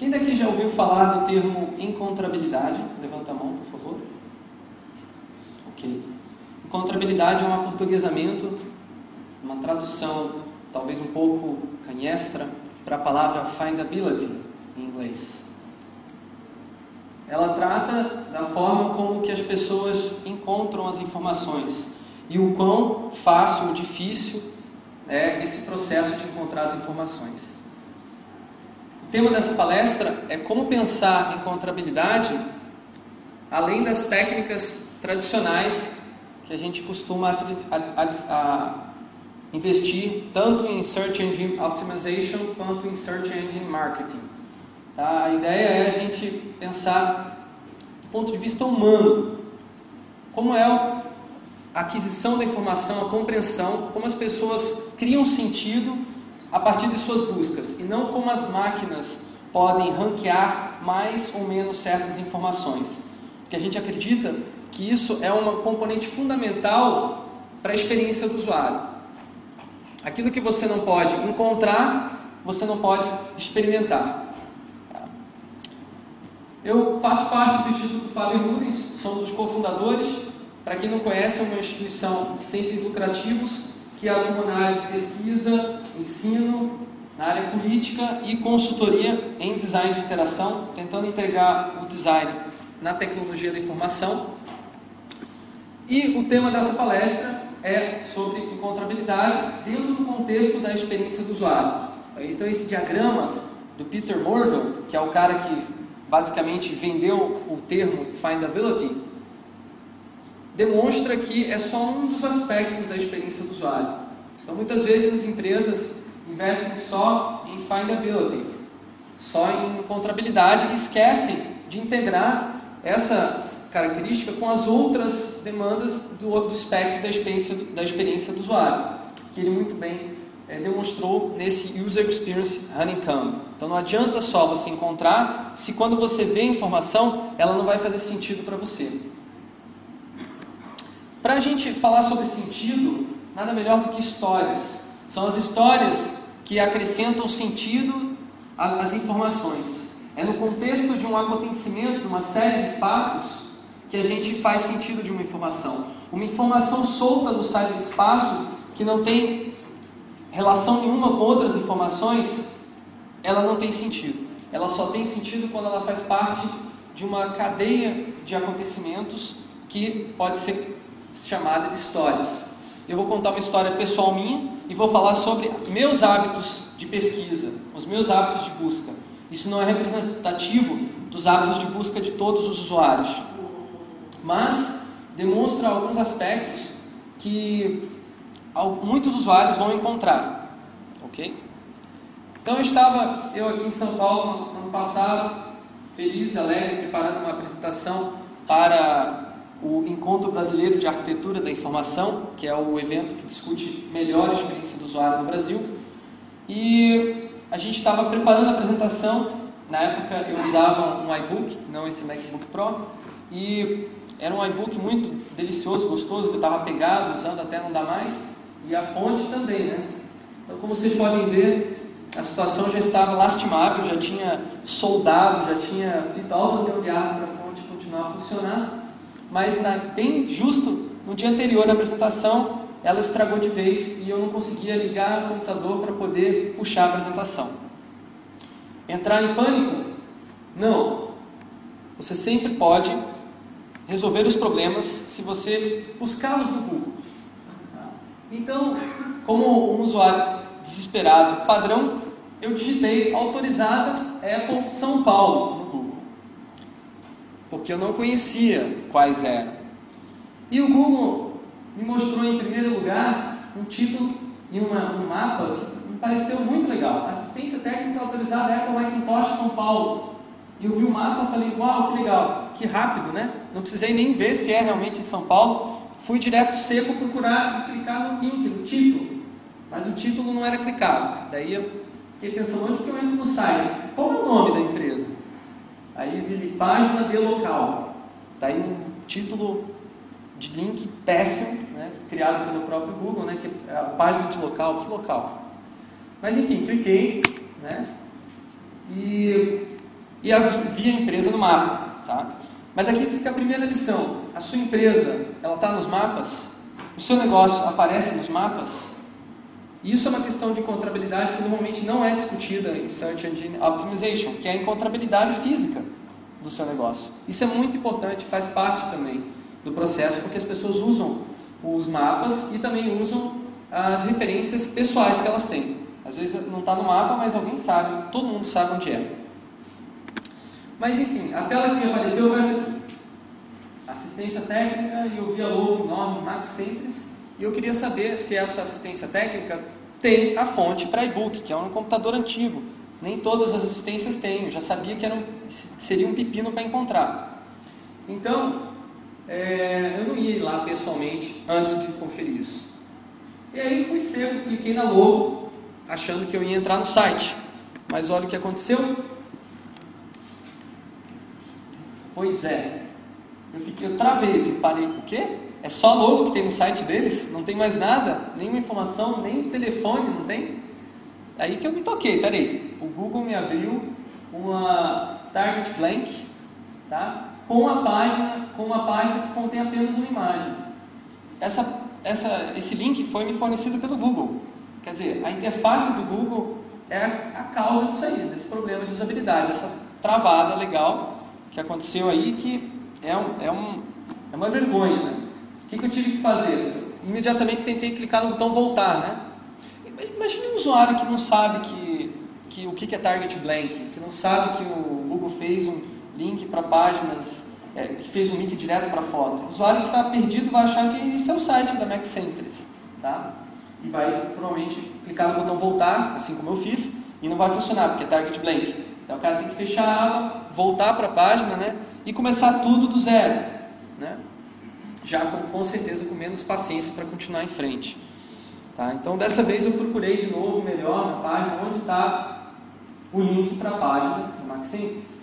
Quem daqui já ouviu falar do termo encontrabilidade? Levanta a mão, por favor. Ok. Encontrabilidade é um aportuguesamento, uma tradução talvez um pouco canhestra para a palavra findability em inglês. Ela trata da forma como que as pessoas encontram as informações e o quão fácil ou difícil é esse processo de encontrar as informações. O tema dessa palestra é como pensar em encontrabilidade além das técnicas tradicionais que a gente costuma a, a, a investir tanto em Search Engine Optimization quanto em Search Engine Marketing. Tá? A ideia é a gente pensar do ponto de vista humano, como é a aquisição da informação, a compreensão, como as pessoas criam sentido a partir de suas buscas, e não como as máquinas podem ranquear mais ou menos certas informações. Porque a gente acredita que isso é uma componente fundamental para a experiência do usuário. Aquilo que você não pode encontrar, você não pode experimentar. Eu faço parte do Instituto Faber Rudens, sou um dos cofundadores. Para quem não conhece, é uma instituição sem fins lucrativos que atua na área de pesquisa, ensino, na área política e consultoria em design de interação, tentando entregar o design na tecnologia da informação. E o tema dessa palestra é sobre encontrabilidade dentro do contexto da experiência do usuário. Então, esse diagrama do Peter Morville, que é o cara que basicamente vendeu o termo findability, demonstra que é só um dos aspectos da experiência do usuário. Então, muitas vezes as empresas investem só em findability, só em encontrabilidade e esquecem de integrar essa característica com as outras demandas do, do espectro da experiência, da experiência do usuário, que ele muito bem é, demonstrou nesse User Experience Honeycomb. Então não adianta só você encontrar, se quando você vê a informação, ela não vai fazer sentido para você. Para a gente falar sobre sentido, nada melhor do que histórias. São as histórias que acrescentam sentido às informações. É no contexto de um acontecimento, de uma série de fatos, que a gente faz sentido de uma informação. Uma informação solta no espaço que não tem relação nenhuma com outras informações, ela não tem sentido. Ela só tem sentido quando ela faz parte de uma cadeia de acontecimentos que pode ser chamada de histórias. Eu vou contar uma história pessoal minha e vou falar sobre meus hábitos de pesquisa, os meus hábitos de busca. Isso não é representativo dos hábitos de busca de todos os usuários mas demonstra alguns aspectos que muitos usuários vão encontrar, ok? Então eu estava, eu aqui em São Paulo, no ano passado, feliz, alegre, preparando uma apresentação para o Encontro Brasileiro de Arquitetura da Informação, que é o evento que discute melhor a experiência do usuário no Brasil. E a gente estava preparando a apresentação, na época eu usava um iBook, não esse MacBook Pro, e era um iBook muito delicioso, gostoso, que eu estava pegado, usando até não dá mais. E a fonte também, né? Então, como vocês podem ver, a situação já estava lastimável, já tinha soldado, já tinha feito altas gambiarras para a fonte continuar a funcionar. Mas, na, bem justo, no dia anterior da apresentação, ela estragou de vez e eu não conseguia ligar o computador para poder puxar a apresentação. Entrar em pânico? Não. Você sempre pode resolver os problemas se você buscá-los no Google. Então, como um usuário desesperado padrão, eu digitei autorizada Apple São Paulo no Google, porque eu não conhecia quais eram. E o Google me mostrou em primeiro lugar um título e uma, um mapa que me pareceu muito legal: Assistência Técnica Autorizada Apple Macintosh São Paulo. E eu vi o mapa e falei, uau, que legal, que rápido, né? Não precisei nem ver se é realmente em São Paulo. Fui direto seco procurar e clicar no link, no título. Mas o título não era clicável. Daí eu fiquei pensando, onde que eu entro no site? Qual é o nome da empresa? Aí vi página de local. Daí um título de link péssimo, né? criado pelo próprio Google, né? que é a página de local, que local? Mas enfim, cliquei, né? E e via a empresa no mapa. Tá? Mas aqui fica a primeira lição. A sua empresa, ela está nos mapas? O seu negócio aparece nos mapas? Isso é uma questão de encontrabilidade que normalmente não é discutida em Search Engine Optimization, que é a encontrabilidade física do seu negócio. Isso é muito importante, faz parte também do processo, porque as pessoas usam os mapas e também usam as referências pessoais que elas têm. Às vezes não está no mapa, mas alguém sabe, todo mundo sabe onde é. Mas enfim, a tela que me apareceu foi essa aqui. Assistência técnica e eu vi a logo enorme Max e eu queria saber se essa assistência técnica tem a fonte para e-book, que é um computador antigo. Nem todas as assistências têm, eu já sabia que era um, seria um pepino para encontrar. Então, é, eu não ia lá pessoalmente antes de conferir isso. E aí fui cedo, cliquei na logo, achando que eu ia entrar no site. Mas olha o que aconteceu. Pois é, eu fiquei outra vez e parei, o quê? É só logo que tem no site deles? Não tem mais nada? Nenhuma informação, nem telefone, não tem? Aí que eu me toquei, peraí. O Google me abriu uma target blank, tá? Com a página, com uma página que contém apenas uma imagem. Essa, essa, esse link foi me fornecido pelo Google. Quer dizer, a interface do Google é a causa disso aí, desse problema de usabilidade, dessa travada legal que aconteceu aí, que é, um, é, um, é uma vergonha, né? Que, que eu tive que fazer? Imediatamente tentei clicar no botão voltar, né? Imagine um usuário que não sabe que, que o que é target blank, que não sabe que o Google fez um link para páginas, é, que fez um link direto para foto. O usuário que está perdido vai achar que esse é o site da MacCentris, tá? E vai provavelmente clicar no botão voltar, assim como eu fiz, e não vai funcionar, porque é target blank. Então o cara tem que fechar a aba, voltar para a página, né? E começar tudo do zero? Já com, com certeza com menos paciência para continuar em frente. Tá? Então dessa vez eu procurei de novo melhor na página onde está o link para a página do MaxSynthesis.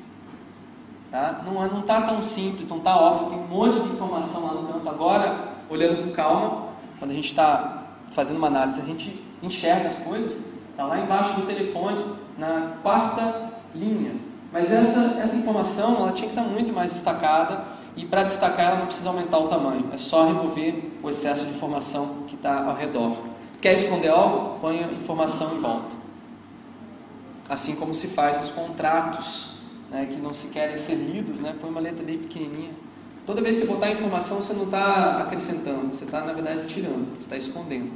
Tá? Não está tão simples, não está óbvio, tem um monte de informação lá no canto. Agora, olhando com calma, quando a gente está fazendo uma análise, a gente enxerga as coisas. Está lá embaixo do telefone, na quarta linha. Mas essa, essa informação ela tinha que estar muito mais destacada e para destacar, ela não precisa aumentar o tamanho, é só remover o excesso de informação que está ao redor. Quer esconder algo? Ponha informação em volta. Assim como se faz nos contratos, né, que não se querem ser lidos, né, põe uma letra bem pequenininha. Toda vez que você botar informação, você não está acrescentando, você está, na verdade, tirando, você está escondendo.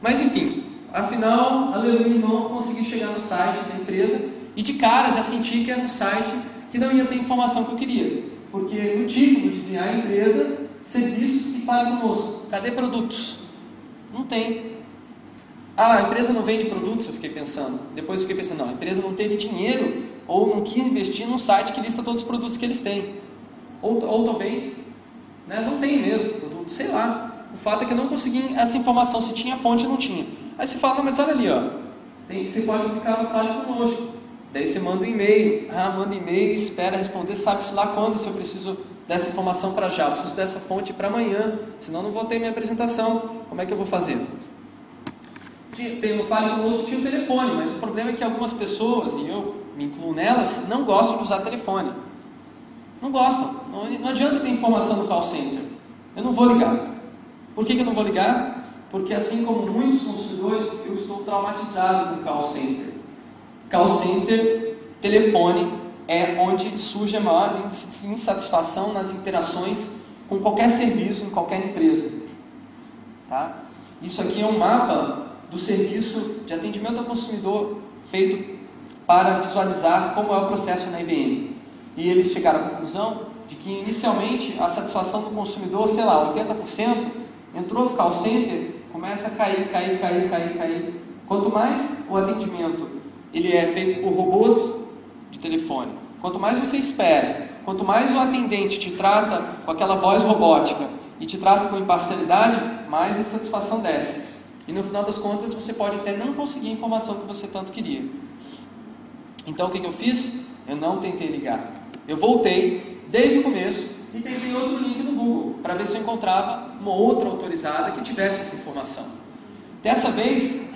Mas, enfim, afinal, aleluia, não consegui chegar no site da empresa e de cara já senti que era um site que não ia ter informação que eu queria. Porque no título dizia a empresa, serviços que falem conosco. Cadê produtos? Não tem. Ah, a empresa não vende produtos, eu fiquei pensando. Depois eu fiquei pensando, não, a empresa não teve dinheiro ou não quis investir num site que lista todos os produtos que eles têm. Ou, ou talvez né, não tem mesmo produto, sei lá. O fato é que eu não consegui essa informação, se tinha fonte ou não tinha. Aí você fala, não, mas olha ali, ó. Tem, você pode clicar no Fale Conosco. Daí você manda um e-mail, ah, manda um e-mail, espera responder, sabe-se lá quando, se eu preciso dessa informação para já, eu preciso dessa fonte para amanhã, senão não vou ter minha apresentação, como é que eu vou fazer? Tem no Fale Conosco tinha o telefone, mas o problema é que algumas pessoas, e eu me incluo nelas, não gostam de usar telefone. Não gostam, não, não adianta ter informação no call center. Eu não vou ligar. Por que, que eu não vou ligar? Porque assim como muitos consumidores, eu estou traumatizado com o call center. Call center, telefone, é onde surge a maior insatisfação nas interações com qualquer serviço, em qualquer empresa. Tá? Isso aqui é um mapa do serviço de atendimento ao consumidor feito para visualizar como é o processo na IBM. E eles chegaram à conclusão de que inicialmente a satisfação do consumidor, sei lá, 80%, entrou no call center, começa a cair, cair, cair, cair, cair. Quanto mais o atendimento ele é feito por robôs de telefone. Quanto mais você espera, quanto mais o atendente te trata com aquela voz robótica e te trata com imparcialidade, mais a satisfação desce. E no final das contas você pode até não conseguir a informação que você tanto queria. Então o que, que eu fiz? Eu não tentei ligar. Eu voltei desde o começo e tentei outro link no Google para ver se eu encontrava uma outra autorizada que tivesse essa informação. Dessa vez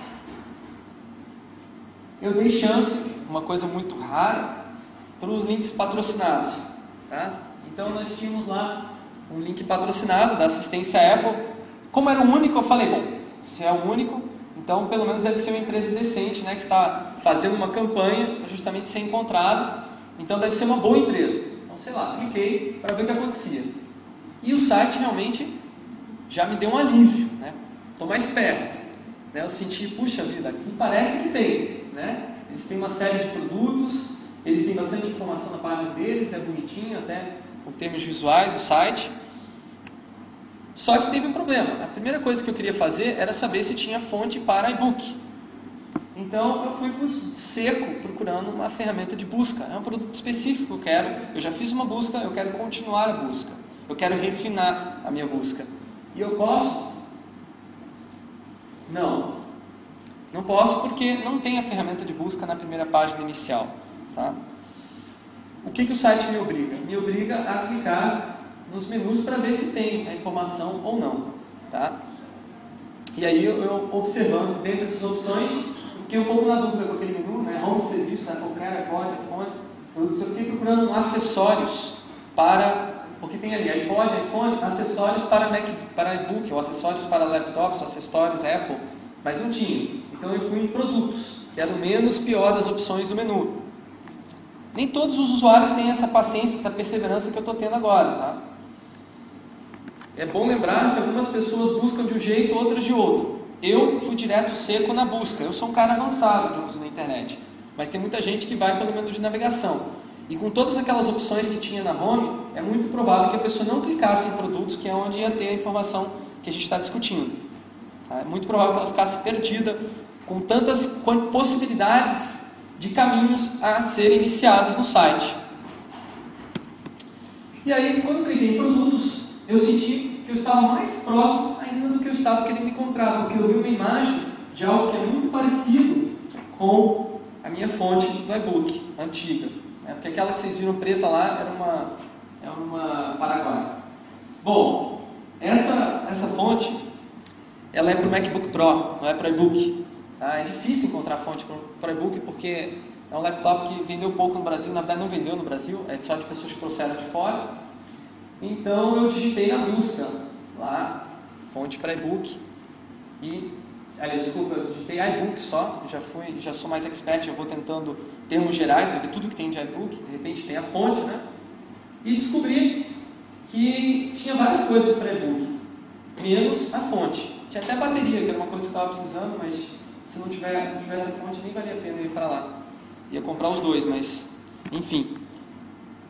eu dei chance, uma coisa muito rara, para os links patrocinados. Tá? Então nós tínhamos lá um link patrocinado da assistência Apple. Como era o único, eu falei, bom, se é o único, então pelo menos deve ser uma empresa decente, né, que está fazendo uma campanha para justamente ser encontrado. Então deve ser uma boa empresa. Então sei lá, cliquei para ver o que acontecia. E o site realmente já me deu um alívio, né? Estou mais perto. Né? Eu senti, puxa vida, aqui parece que tem, né? Eles têm uma série de produtos, eles têm bastante informação na página deles, é bonitinho até com termos visuais o site. Só que teve um problema. A primeira coisa que eu queria fazer era saber se tinha fonte para e-book. Então eu fui seco procurando uma ferramenta de busca. É um produto específico que eu quero. Eu já fiz uma busca, eu quero continuar a busca. Eu quero refinar a minha busca. E eu posso? Não. Não posso porque não tem a ferramenta de busca na primeira página inicial. Tá? O que, que o site me obriga? Me obriga a clicar nos menus para ver se tem a informação ou não. Tá? E aí eu, eu observando dentro dessas opções, fiquei um pouco na dúvida com aquele menu, né? home serviço, né? qualquer iPod, iPhone. Eu, eu fiquei procurando acessórios para, porque tem ali iPod, iPhone, acessórios para Mac, para iBook, ou acessórios para laptops, ou acessórios Apple, mas não tinha. Então eu fui em produtos, que era o menos pior das opções do menu. Nem todos os usuários têm essa paciência, essa perseverança que eu estou tendo agora, tá? É bom lembrar que algumas pessoas buscam de um jeito, outras de outro. Eu fui direto seco na busca. Eu sou um cara avançado de uso na internet. Mas tem muita gente que vai pelo menos de navegação. E com todas aquelas opções que tinha na home, é muito provável que a pessoa não clicasse em produtos, que é onde ia ter a informação que a gente está discutindo. Tá? É muito provável que ela ficasse perdida com tantas possibilidades de caminhos a serem iniciados no site. E aí, quando eu em produtos, eu senti que eu estava mais próximo ainda do que eu estava querendo encontrar, porque eu vi uma imagem de algo que é muito parecido com a minha fonte do e-book antiga. Né? Porque aquela que vocês viram preta lá era uma, era uma Paraguai. Bom, essa, essa fonte ela é para o MacBook Pro, não é para e-book. Tá? É difícil encontrar fonte para e-book porque é um laptop que vendeu pouco no Brasil, na verdade não vendeu no Brasil, é só de pessoas que trouxeram de fora. Então eu digitei na busca lá, fonte para e-book e, aliás, desculpa, eu digitei iBook só, já fui, já sou mais expert, eu vou tentando termos gerais ver tudo que tem de iBook, de repente tem a fonte, né? E descobri que tinha várias coisas para e-book, menos a fonte. Tinha até bateria, que era uma coisa que eu estava precisando, mas se não, tiver, não tivesse a fonte, nem valia a pena ir para lá. Ia comprar os dois, mas, enfim,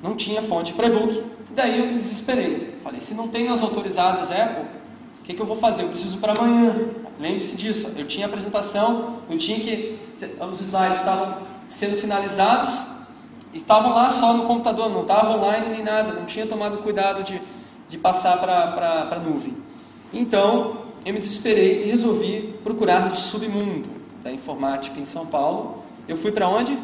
não tinha fonte para e-book. Daí eu me desesperei. Falei, se não tem nas autorizadas Apple, o que, que eu vou fazer? Eu preciso para amanhã. Lembre-se disso. Eu tinha apresentação, eu tinha que. Os slides estavam sendo finalizados, estavam lá só no computador, não estava online nem nada, não tinha tomado cuidado de, de passar para a nuvem. Então, eu me desesperei e resolvi procurar no submundo da informática em São Paulo. Eu fui para onde?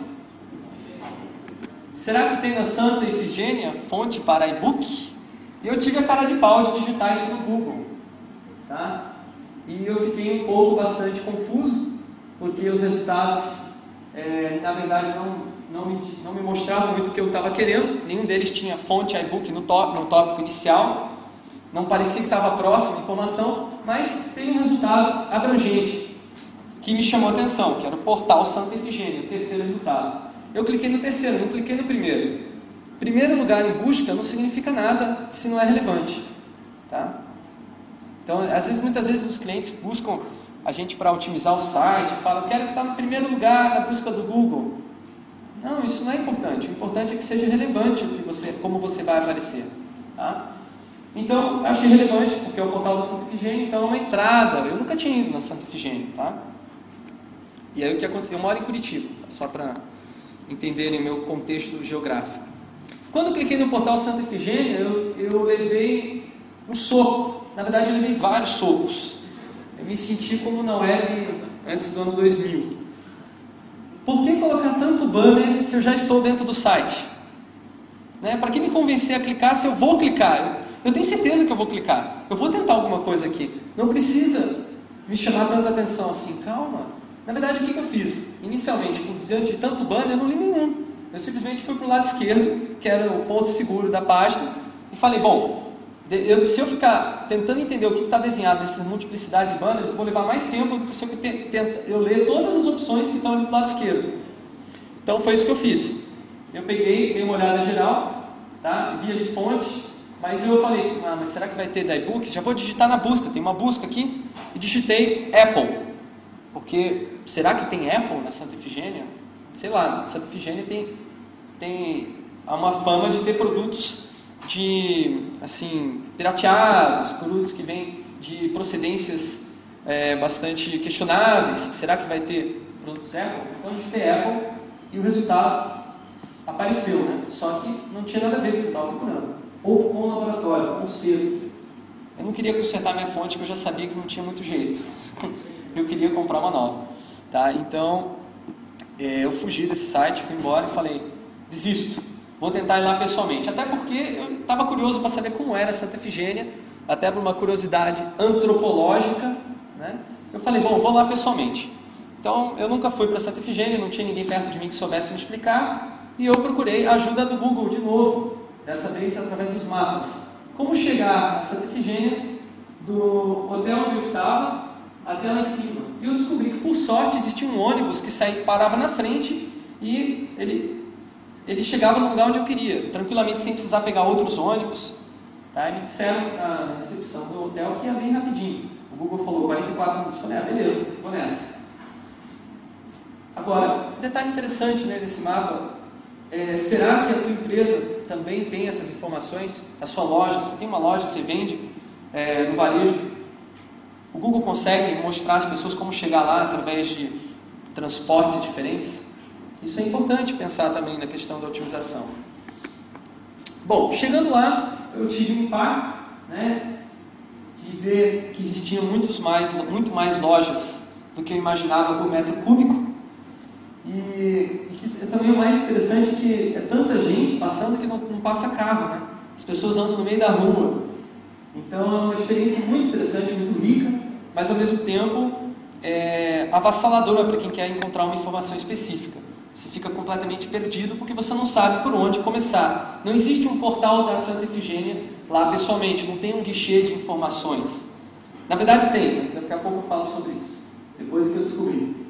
Será que tem na Santa Efigênia fonte para e-book? E eu tive a cara de pau de digitar isso no Google. Tá? E eu fiquei um pouco bastante confuso, porque os resultados, é, na verdade, não, não, me, não me mostravam muito o que eu estava querendo. Nenhum deles tinha fonte e-book no, top, no tópico inicial não parecia que estava próximo a informação, mas tem um resultado abrangente que me chamou a atenção, que era o portal Santa Efigênia, o terceiro resultado. Eu cliquei no terceiro, não cliquei no primeiro. Primeiro lugar em busca não significa nada se não é relevante. Tá? Então, às vezes, muitas vezes os clientes buscam a gente para otimizar o site, falam, quero estar no primeiro lugar na busca do Google. Não, isso não é importante. O importante é que seja relevante que você, como você vai aparecer. Tá? Então, achei relevante, porque é o portal da Santa Efigênia, então é uma entrada. Eu nunca tinha ido na Santa Efigênia, tá? E aí o que aconteceu? Eu moro em Curitiba, só para entenderem meu contexto geográfico. Quando eu cliquei no portal Santa Efigênia, eu, eu levei um soco. Na verdade, eu levei vários socos. Eu me senti como na web antes do ano 2000. Por que colocar tanto banner se eu já estou dentro do site? Né? Para que me convencer a clicar se eu vou clicar? Eu tenho certeza que eu vou clicar. Eu vou tentar alguma coisa aqui. Não precisa me chamar tanta atenção assim. Calma. Na verdade, o que, que eu fiz? Inicialmente, diante de tanto banner, eu não li nenhum. Eu simplesmente fui para o lado esquerdo, que era o ponto seguro da página, e falei, bom, eu, se eu ficar tentando entender o que está desenhado nessa multiplicidade de banners, eu vou levar mais tempo do que se eu, tenta, eu ler todas as opções que estão ali do lado esquerdo. Então foi isso que eu fiz. Eu peguei, dei uma olhada geral, tá? vi ali fonte, mas eu falei, ah, mas será que vai ter da e-book? Já vou digitar na busca, tem uma busca aqui, e digitei Apple. Porque será que tem Apple na Santa Efigênia? Sei lá, Santa Efigênia tem, tem uma fama de ter produtos de assim pirateados, produtos que vêm de procedências é, bastante questionáveis. Será que vai ter produtos Apple? Então gente tem Apple e o resultado apareceu, né? Só que não tinha nada a ver com o que eu estava procurando. Ou com o laboratório, com o cedo. Eu não queria consertar minha fonte, porque eu já sabia que não tinha muito jeito. eu queria comprar uma nova. Tá? Então, é, eu fugi desse site, fui embora e falei, desisto Vou tentar ir lá pessoalmente. Até porque eu estava curioso para saber como era Santa Efigênia, até por uma curiosidade antropológica. Né? Eu falei, bom, vou lá pessoalmente. Então, eu nunca fui para Santa Efigênia, não tinha ninguém perto de mim que soubesse me explicar. E eu procurei a ajuda do Google de novo, dessa vez através dos mapas. Como chegar a Santa Efigênia do hotel onde eu estava até lá em cima. E eu descobri que, por sorte, existia um ônibus que saía, parava na frente e ele ele chegava no lugar onde eu queria, tranquilamente, sem precisar pegar outros ônibus. Tá? E me disseram na recepção do hotel que ia bem rapidinho. O Google falou 44 minutos. Falei, ah, beleza, vou nessa. Agora, um detalhe interessante né, nesse mapa, é, será que a tua empresa também tem essas informações? A sua loja, você tem uma loja, você vende é, no varejo, o Google consegue mostrar às pessoas como chegar lá através de transportes diferentes? Isso é importante pensar também na questão da otimização. Bom, chegando lá, eu tive um impacto, né, de ver que existiam muitos mais, muito mais lojas do que eu imaginava por metro cúbico. E, e que é também o mais interessante é que é tanta gente passando que não, não passa carro, né? As pessoas andam no meio da rua. Então é uma experiência muito interessante, muito rica, mas ao mesmo tempo é avassaladora para quem quer encontrar uma informação específica. Você fica completamente perdido porque você não sabe por onde começar. Não existe um portal da Santa Efigênia lá pessoalmente, não tem um guichê de informações. Na verdade tem, mas daqui a pouco eu falo sobre isso. Depois que eu descobri.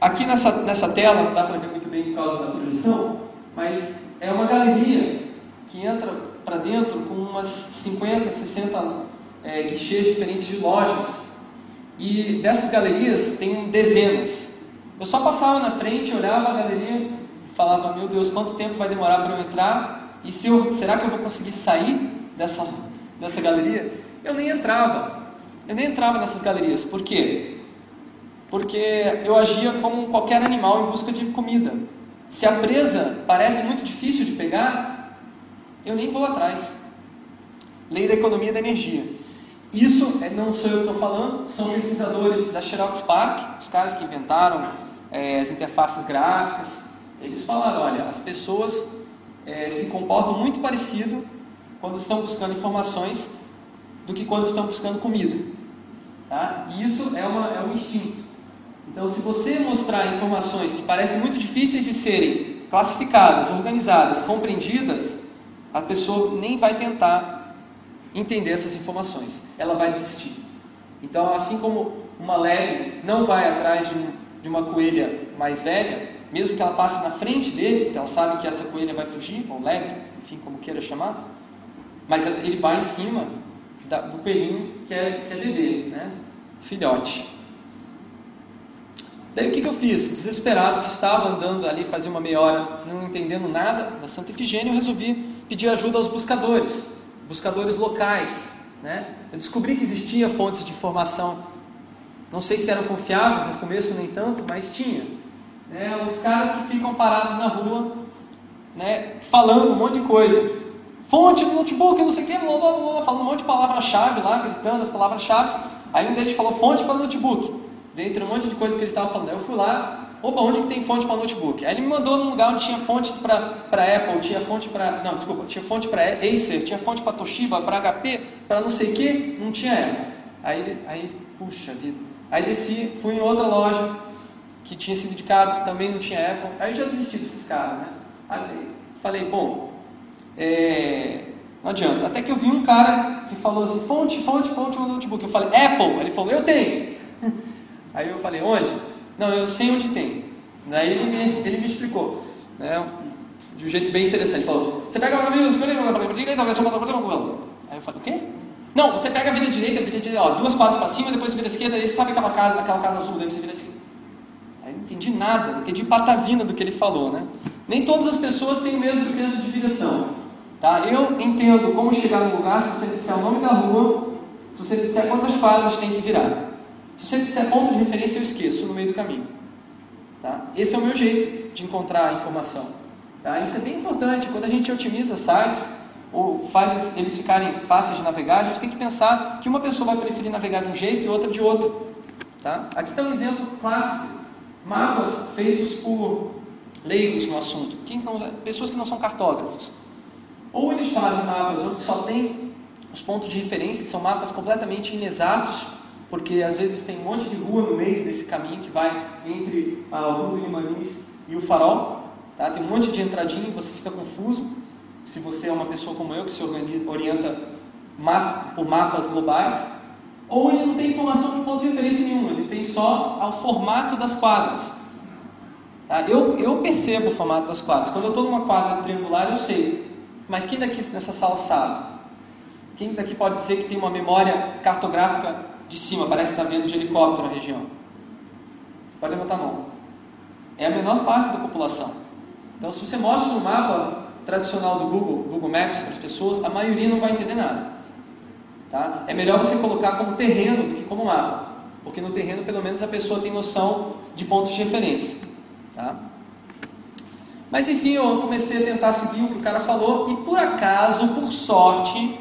Aqui nessa, nessa tela, não dá para ver muito bem por causa da projeção, mas é uma galeria que entra para dentro com umas 50, 60 é, guichês diferentes de lojas. E dessas galerias tem dezenas. Eu só passava na frente, olhava a galeria e falava: Meu Deus, quanto tempo vai demorar para eu entrar? E se eu, será que eu vou conseguir sair dessa, dessa galeria? Eu nem entrava. Eu nem entrava nessas galerias. Por quê? Porque eu agia como qualquer animal em busca de comida. Se a presa parece muito difícil de pegar, eu nem vou atrás. Lei da economia da energia. Isso é, não sou eu que estou falando, são pesquisadores da Xerox Park, os caras que inventaram é, as interfaces gráficas, eles falaram, olha, as pessoas é, se comportam muito parecido quando estão buscando informações do que quando estão buscando comida. Tá? E isso é, uma, é um instinto. Então, se você mostrar informações que parecem muito difíceis de serem classificadas, organizadas, compreendidas, a pessoa nem vai tentar entender essas informações, ela vai desistir. Então, assim como uma lebre não vai atrás de um, de uma coelha mais velha, mesmo que ela passe na frente dele, porque ela sabe que essa coelha vai fugir, ou lebre, enfim, como queira chamar, mas ele vai em cima da, do coelhinho que é, que é bebê, né? filhote. Daí o que, que eu fiz? Desesperado, que estava andando ali fazia uma meia hora, não entendendo nada na Santa Efigênia, eu resolvi pedir ajuda aos buscadores, buscadores locais. Né? Eu descobri que existia fontes de informação não sei se eram confiáveis, no começo nem tanto, mas tinha. Né, os caras que ficam parados na rua, né, falando um monte de coisa. Fonte do notebook, não sei o que, blá, blá, blá, falando um monte de palavra-chave lá, gritando as palavras-chave. Aí um deles falou fonte para notebook. Dentre um monte de coisas que ele estava falando. Eu fui lá, opa, onde que tem fonte para notebook? Aí ele me mandou num lugar onde tinha fonte para Apple, tinha fonte para. Não, desculpa, tinha fonte para Acer, tinha fonte para Toshiba, para HP, para não sei o que, não tinha Apple. Aí, aí, puxa vida. Aí desci, fui em outra loja, que tinha sido indicado, também não tinha Apple. Aí eu já desisti desses caras, né? Aí falei, bom, é, não adianta. Até que eu vi um cara que falou assim, fonte, fonte, fonte, um notebook. Eu falei, Apple. Ele falou, eu tenho. Aí eu falei, onde? Não, eu sei onde tem. Daí ele me, ele me explicou, né, de um jeito bem interessante. Falou, você pega a vida direita, Aí eu falei, o quê? Não, você pega a vida direita, a vida direita, ó, duas quadras para cima, depois vira esquerda, aí sabe aquela casa, aquela casa azul, deve você vira esquerda. Aí não entendi nada, não entendi patavina do que ele falou, né? Nem todas as pessoas têm o mesmo senso de direção. Tá? Eu entendo como chegar no lugar se você disser o nome da rua, se você disser quantas quadras tem que virar. Se você disser ponto de referência, eu esqueço no meio do caminho. Tá? Esse é o meu jeito de encontrar informação. Tá? Isso é bem importante. Quando a gente otimiza sites ou faz eles ficarem fáceis de navegar, a gente tem que pensar que uma pessoa vai preferir navegar de um jeito e outra de outro. Tá? Aqui está um exemplo clássico: mapas feitos por leigos no assunto, pessoas que não são cartógrafos. Ou eles fazem mapas onde só tem os pontos de referência, são mapas completamente inexatos, porque às vezes tem um monte de rua no meio desse caminho que vai entre a Rua do Limanis e o Farol. Tá? Tem um monte de entradinha e você fica confuso. Se você é uma pessoa como eu que se organiza, orienta mapa, por mapas globais, ou ele não tem informação de ponto de referência nenhum, ele tem só o formato das quadras. Tá? Eu, eu percebo o formato das quadras. Quando eu estou numa quadra triangular, eu sei mas quem daqui nessa sala sabe? Quem daqui pode dizer que tem uma memória cartográfica de cima, parece que está vendo de helicóptero na região? Pode levantar a mão. É a menor parte da população. Então, se você mostra um mapa tradicional do Google, Google Maps para as pessoas, a maioria não vai entender nada. Tá? É melhor você colocar como terreno do que como mapa, porque no terreno pelo menos a pessoa tem noção de pontos de referência. Tá? Mas enfim, eu comecei a tentar seguir o que o cara falou e por acaso, por sorte,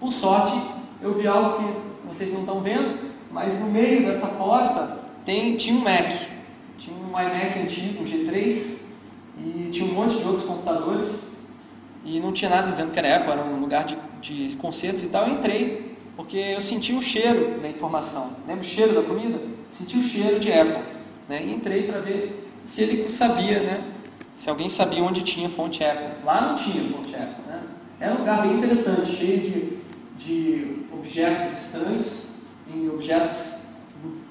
por sorte, eu vi algo que vocês não estão vendo, mas no meio dessa porta tem, tinha um Mac, tinha um iMac antigo, um G3, e tinha um monte de outros computadores e não tinha nada dizendo que era Apple, era um lugar de, de concertos e tal. Eu entrei porque eu senti o cheiro da informação. Lembra o cheiro da comida? Senti o cheiro de Apple. Né? E entrei para ver se ele sabia, né? se alguém sabia onde tinha fonte Apple. Lá não tinha fonte Apple. Né? Era um lugar bem interessante, cheio de, de objetos estranhos e objetos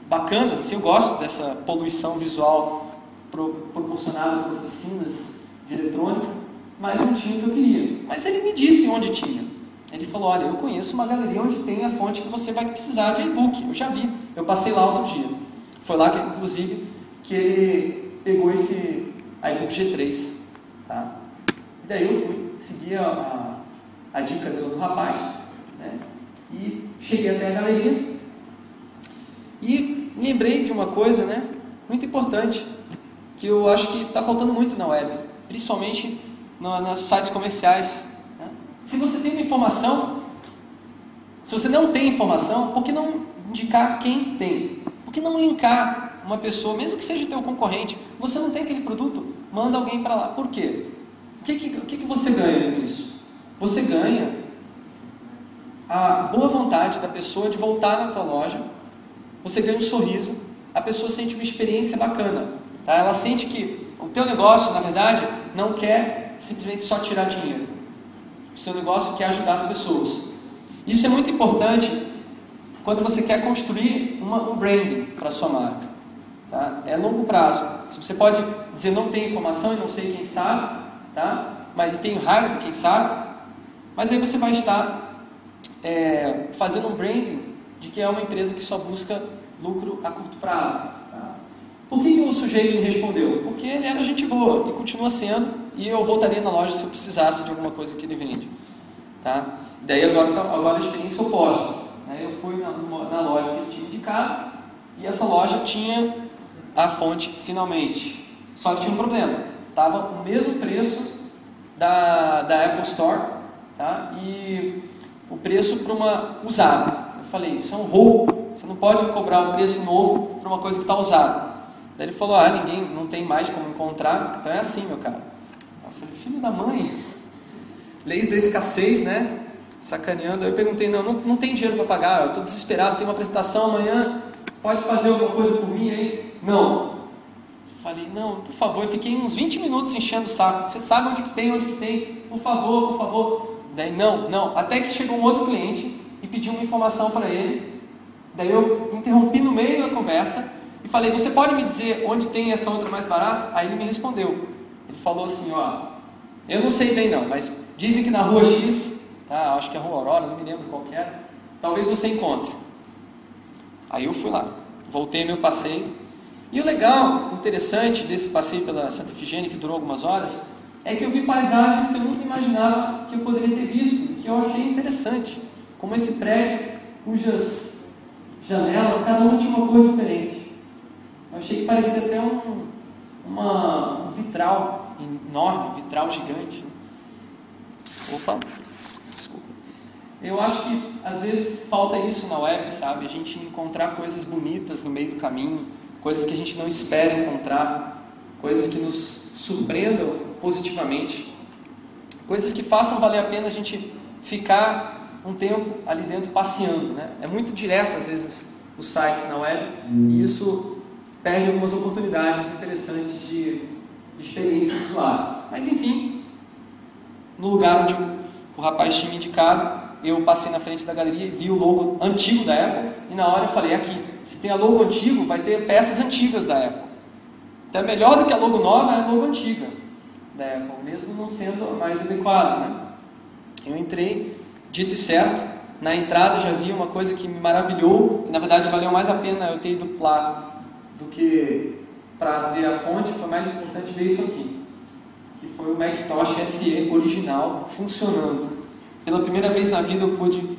bacanas. Assim, eu gosto dessa poluição visual pro, proporcionada por oficinas de eletrônica, mas não tinha o que eu queria. Mas ele me disse onde tinha. Ele falou: Olha, eu conheço uma galeria onde tem a fonte que você vai precisar de e-book. Eu já vi, eu passei lá outro dia. Foi lá que, inclusive, que ele pegou esse iBook G3. Tá? E daí eu fui, segui a, a, a dica do, do rapaz né? E cheguei até a galeria e lembrei de uma coisa né, muito importante que eu acho que está faltando muito na web, principalmente no, nos sites comerciais. Né? Se você tem uma informação, se você não tem informação, por que não indicar quem tem? Por que não linkar uma pessoa, mesmo que seja teu concorrente, você não tem aquele produto, manda alguém para lá. Por quê? O que, que, o que, que você ganha com isso? Você ganha a boa vontade da pessoa de voltar na tua loja, você ganha um sorriso, a pessoa sente uma experiência bacana. Tá? Ela sente que o teu negócio, na verdade, não quer simplesmente só tirar dinheiro. O seu negócio quer ajudar as pessoas. Isso é muito importante quando você quer construir uma, um branding para a sua marca. Tá? É longo prazo. Você pode dizer não tem informação e não sei quem sabe, tá? mas tenho raiva de quem sabe, mas aí você vai estar é, fazendo um branding de que é uma empresa que só busca lucro a curto prazo. Tá? Por que, que o sujeito me respondeu? Porque ele era gente boa e continua sendo, e eu voltaria na loja se eu precisasse de alguma coisa que ele vende. Tá? Daí agora, tá, agora a experiência oposta. Né? Eu fui na, na loja que ele tinha indicado, e essa loja tinha a fonte finalmente. Só que tinha um problema, estava o mesmo preço da, da Apple Store tá? e o preço para uma usada. Eu falei, isso é um roubo, você não pode cobrar um preço novo para uma coisa que está usada. Daí ele falou, ah, ninguém, não tem mais como encontrar, então é assim, meu cara. Eu falei, filho da mãe, leis da escassez, né? Sacaneando. Aí eu perguntei, não, não, não tem dinheiro para pagar, eu estou desesperado, tem uma apresentação amanhã, pode fazer alguma coisa por mim aí? Não. falei, não, por favor, eu fiquei uns 20 minutos enchendo o saco. Você sabe onde que tem, onde que tem, por favor, por favor. Daí, não, não. Até que chegou um outro cliente e pediu uma informação para ele. Daí eu interrompi no meio da conversa e falei, você pode me dizer onde tem essa outra mais barata? Aí ele me respondeu. Ele falou assim, ó, eu não sei bem não, mas dizem que na rua X, tá, acho que é a rua Aurora, não me lembro qual que era, talvez você encontre. Aí eu fui lá, voltei meu passeio. E o legal, interessante desse passeio pela Santa Efigênia, que durou algumas horas, é que eu vi paisagens que eu nunca imaginava que eu poderia ter visto, que eu achei interessante. Como esse prédio, cujas janelas, cada uma tinha uma cor diferente. Eu achei que parecia até um, uma, um vitral enorme, vitral gigante. Opa, desculpa. Eu acho que às vezes falta isso na web, sabe? A gente encontrar coisas bonitas no meio do caminho, coisas que a gente não espera encontrar, coisas que nos surpreendam positivamente, coisas que façam valer a pena a gente ficar um tempo ali dentro passeando, né? É muito direto às vezes os sites na web e isso perde algumas oportunidades interessantes de, de experiência do usuário. Mas enfim, no lugar onde o, rapaz tinha me indicado, eu passei na frente da galeria e vi o logo antigo da Apple e na hora eu falei aqui, se tem a logo antigo, vai ter peças antigas da Apple. Então é melhor do que a logo nova, é a logo antiga Apple, mesmo não sendo mais adequada. Né? Eu entrei, dito e certo, na entrada já vi uma coisa que me maravilhou, que na verdade valeu mais a pena eu ter ido lá do que para ver a fonte, foi mais importante ver isso aqui, que foi o Macintosh SE original funcionando. Pela primeira vez na vida eu pude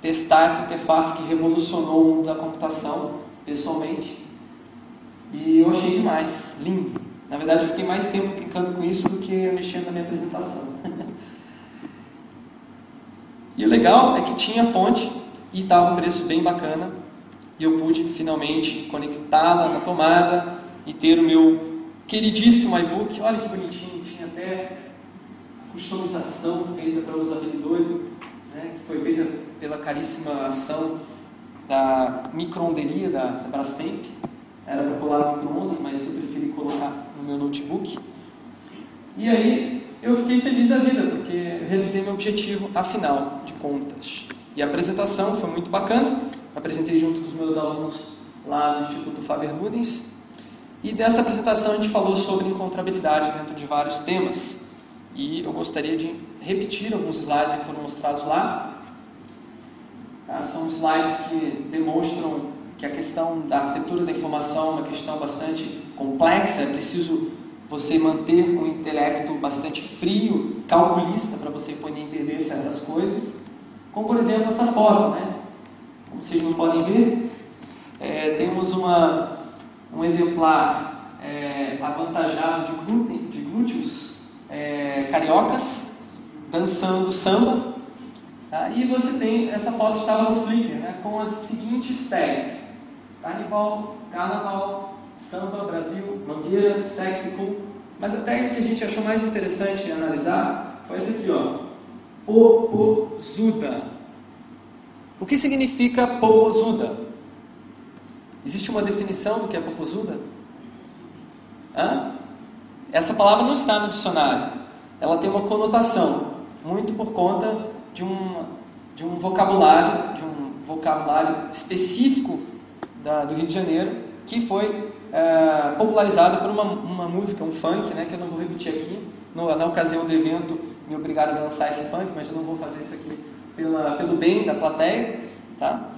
testar essa interface que revolucionou o mundo da computação, pessoalmente, e eu achei demais, lindo. Na verdade, eu fiquei mais tempo brincando com isso do que mexendo na minha apresentação. e o legal é que tinha fonte e estava um preço bem bacana e eu pude finalmente conectá-la na tomada e ter o meu queridíssimo iBook. Olha que bonitinho, tinha até customização feita para usabilidade, né, que foi feita pela caríssima ação da microonderia da, da Brastemp. Era para colar no microondas, mas eu preferi colocar no meu notebook. E aí eu fiquei feliz da vida, porque realizei meu objetivo, afinal de contas. E a apresentação foi muito bacana apresentei junto com os meus alunos lá no Instituto Faber Ludens. E dessa apresentação a gente falou sobre encontrabilidade dentro de vários temas. E eu gostaria de repetir alguns slides que foram mostrados lá. Tá? São slides que demonstram que a questão da arquitetura da informação é uma questão bastante complexa, é preciso você manter um intelecto bastante frio, calculista, para você poder entender certas coisas. Como, por exemplo, essa foto, né? Como vocês não podem ver, é, temos uma, um exemplar é, avantajado de, glúten, de glúteos é, cariocas dançando samba. Tá? E você tem, essa foto estava no Flickr, né, com as seguintes tags: Carnival, Carnaval, Samba, Brasil, Mangueira, Sexy, Cool. Mas a tag que a gente achou mais interessante analisar foi essa aqui, ó. Popozuda. O que significa popozuda? Existe uma definição do que é popozuda? Hã? Essa palavra não está no dicionário. Ela tem uma conotação, muito por conta de um, de um vocabulário, de um vocabulário específico da, do Rio de Janeiro, que foi é, popularizado por uma, uma música, um funk, né, que eu não vou repetir aqui. No, na ocasião do evento, me obrigaram a dançar esse funk, mas eu não vou fazer isso aqui pela, pelo bem da plateia, tá?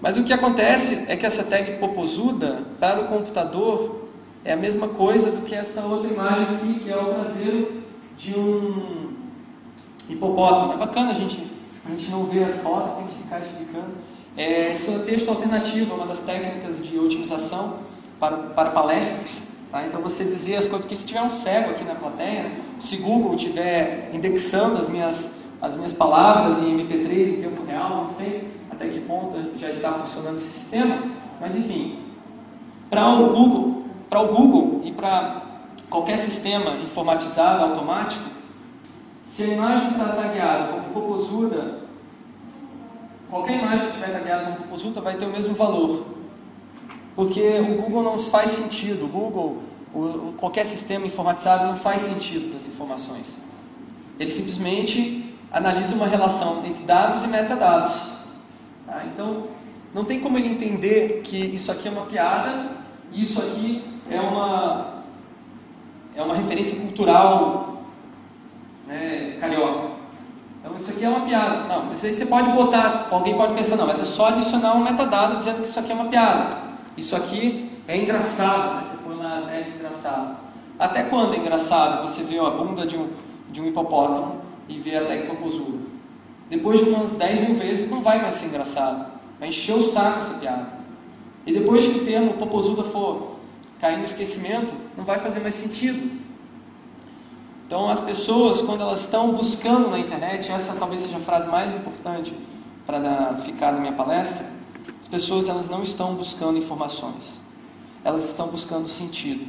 Mas o que acontece é que essa tag popozuda para o computador é a mesma coisa do que essa outra imagem aqui, que é o traseiro de um hipopótamo. É bacana a gente, a gente não ver as fotos, tem que ficar explicando. É, isso é texto alternativo, é uma das técnicas de otimização para, para palestras. Tá? Então você dizer as coisas, porque se tiver um cego aqui na plateia, se Google estiver indexando as minhas as minhas palavras em MP3 em tempo real, não sei até que ponto já está funcionando esse sistema, mas enfim, para o Google, para o Google e para qualquer sistema informatizado automático, se a imagem está tagueada como popozuda, qualquer imagem que estiver tagueada como popozuda vai ter o mesmo valor, porque o Google não faz sentido. O Google o, qualquer sistema informatizado não faz sentido das informações. Ele simplesmente analisa uma relação entre dados e metadados. Tá? Então, não tem como ele entender que isso aqui é uma piada isso aqui é uma, é uma referência cultural né, carioca. Então isso aqui é uma piada. Não, mas aí você pode botar, alguém pode pensar, não, mas é só adicionar um metadado dizendo que isso aqui é uma piada. Isso aqui é engraçado, né? você põe lá é engraçado. Até quando é engraçado você vê a bunda de um, de um hipopótamo e vê a técnica poposura? Depois de umas 10 mil vezes não vai mais ser engraçado. Vai encher o saco essa piada. E depois que o termo popozuda for cair no esquecimento, não vai fazer mais sentido. Então, as pessoas, quando elas estão buscando na internet, essa talvez seja a frase mais importante para ficar na minha palestra, as pessoas elas não estão buscando informações, elas estão buscando sentido,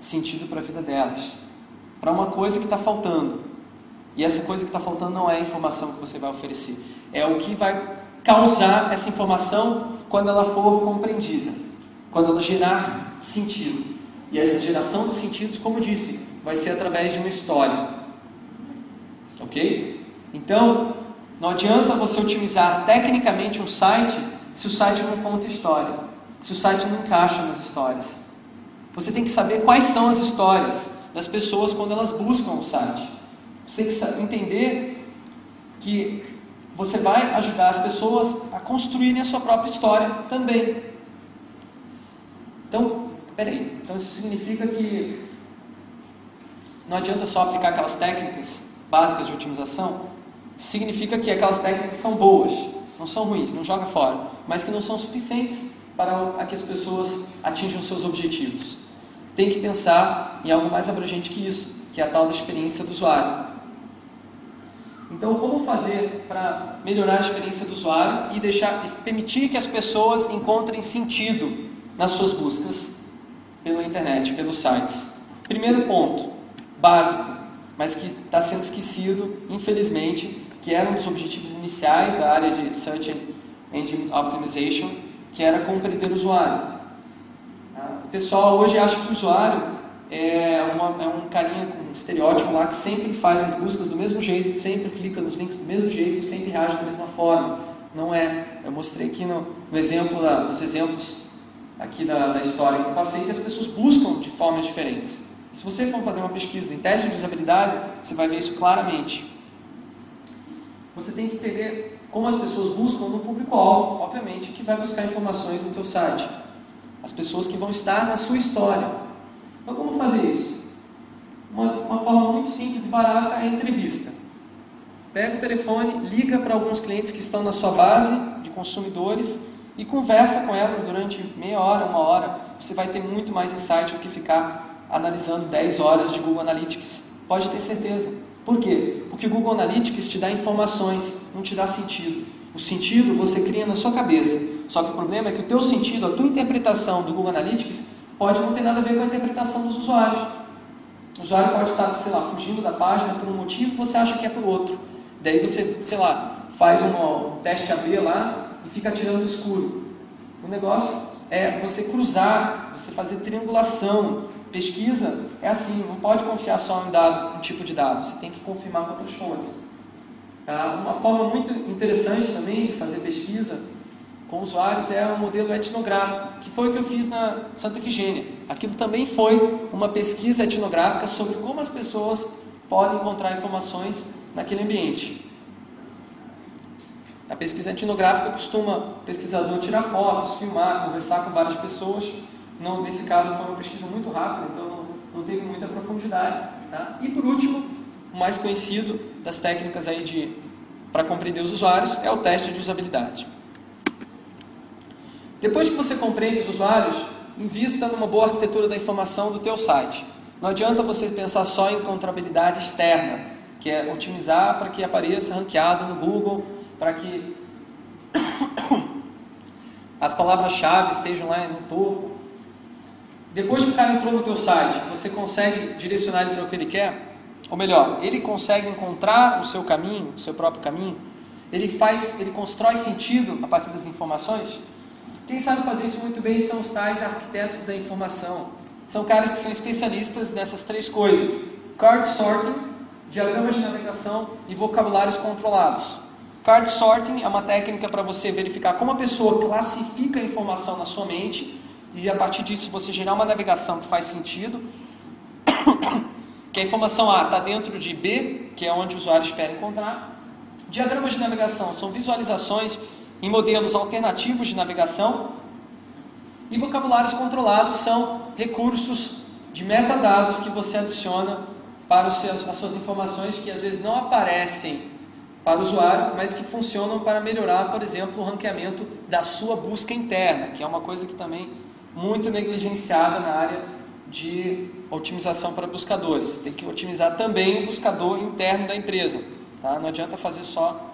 sentido para a vida delas, para uma coisa que está faltando. E essa coisa que está faltando não é a informação que você vai oferecer, é o que vai causar essa informação quando ela for compreendida, quando ela gerar sentido. E essa geração de sentidos, como disse, vai ser através de uma história. Ok? Então, não adianta você otimizar tecnicamente um site se o site não conta história, se o site não encaixa nas histórias. Você tem que saber quais são as histórias das pessoas quando elas buscam o site. Você tem que entender que você vai ajudar as pessoas a construírem a sua própria história também. Então, peraí, então isso significa que não adianta só aplicar aquelas técnicas básicas de otimização, significa que aquelas técnicas são boas, não são ruins, não joga fora, mas que não são suficientes para que as pessoas atinjam seus objetivos. Tem que pensar em algo mais abrangente que isso, que é a tal da experiência do usuário. Então, como fazer para melhorar a experiência do usuário e deixar, permitir que as pessoas encontrem sentido nas suas buscas pela internet, pelos sites? Primeiro ponto: básico, mas que está sendo esquecido, infelizmente, que era um dos objetivos iniciais da área de Search Engine Optimization, que era compreender o usuário. O pessoal hoje acha que o usuário é, uma, é um carinha com um estereótipo lá que sempre faz as buscas do mesmo jeito, sempre clica nos links do mesmo jeito, sempre reage da mesma forma. Não é. Eu mostrei aqui no, no exemplo, da, nos exemplos aqui da, da história que eu passei que as pessoas buscam de formas diferentes. Se você for fazer uma pesquisa em teste de usabilidade, você vai ver isso claramente. Você tem que entender como as pessoas buscam no público-alvo, obviamente, que vai buscar informações no teu site. As pessoas que vão estar na sua história. Então, como fazer isso? Uma, uma forma muito simples e barata é a entrevista. Pega o telefone, liga para alguns clientes que estão na sua base de consumidores e conversa com elas durante meia hora, uma hora. Você vai ter muito mais insight do que ficar analisando 10 horas de Google Analytics. Pode ter certeza. Por quê? Porque o Google Analytics te dá informações, não te dá sentido. O sentido você cria na sua cabeça. Só que o problema é que o teu sentido, a tua interpretação do Google Analytics pode não ter nada a ver com a interpretação dos usuários. O usuário pode estar, sei lá, fugindo da página por um motivo você acha que é por outro. Daí você, sei lá, faz um, um teste AB lá e fica tirando no escuro. O negócio é você cruzar, você fazer triangulação, Pesquisa é assim, não pode confiar só em dado, um tipo de dado, você tem que confirmar com outras fontes. Tá? Uma forma muito interessante também de fazer pesquisa com usuários é o modelo etnográfico, que foi o que eu fiz na Santa Efigênia. Aquilo também foi uma pesquisa etnográfica sobre como as pessoas podem encontrar informações naquele ambiente. A pesquisa etnográfica costuma o pesquisador tirar fotos, filmar, conversar com várias pessoas não, nesse caso foi uma pesquisa muito rápida, então não, não teve muita profundidade. Tá? E por último, o mais conhecido das técnicas aí de para compreender os usuários é o teste de usabilidade. Depois que você compreende os usuários, invista numa boa arquitetura da informação do teu site. Não adianta você pensar só em encontrabilidade externa, que é otimizar para que apareça ranqueado no Google, para que as palavras-chave estejam lá no topo. Depois que o cara entrou no teu site, você consegue direcionar ele para o que ele quer? Ou melhor, ele consegue encontrar o seu caminho, o seu próprio caminho? Ele faz, ele constrói sentido a partir das informações? Quem sabe fazer isso muito bem são os tais arquitetos da informação. são caras que são especialistas nessas três coisas: card sorting, diagramas de navegação e vocabulários controlados. Card sorting é uma técnica para você verificar como a pessoa classifica a informação na sua mente e a partir disso você gerar uma navegação que faz sentido. que a informação A está dentro de B, que é onde o usuário espera encontrar. Diagramas de navegação são visualizações em modelos alternativos de navegação. E vocabulários controlados são recursos de metadados que você adiciona para as suas informações que às vezes não aparecem para o usuário, mas que funcionam para melhorar, por exemplo, o ranqueamento da sua busca interna, que é uma coisa que também muito negligenciada na área de otimização para buscadores. Tem que otimizar também o buscador interno da empresa. Tá? Não adianta fazer só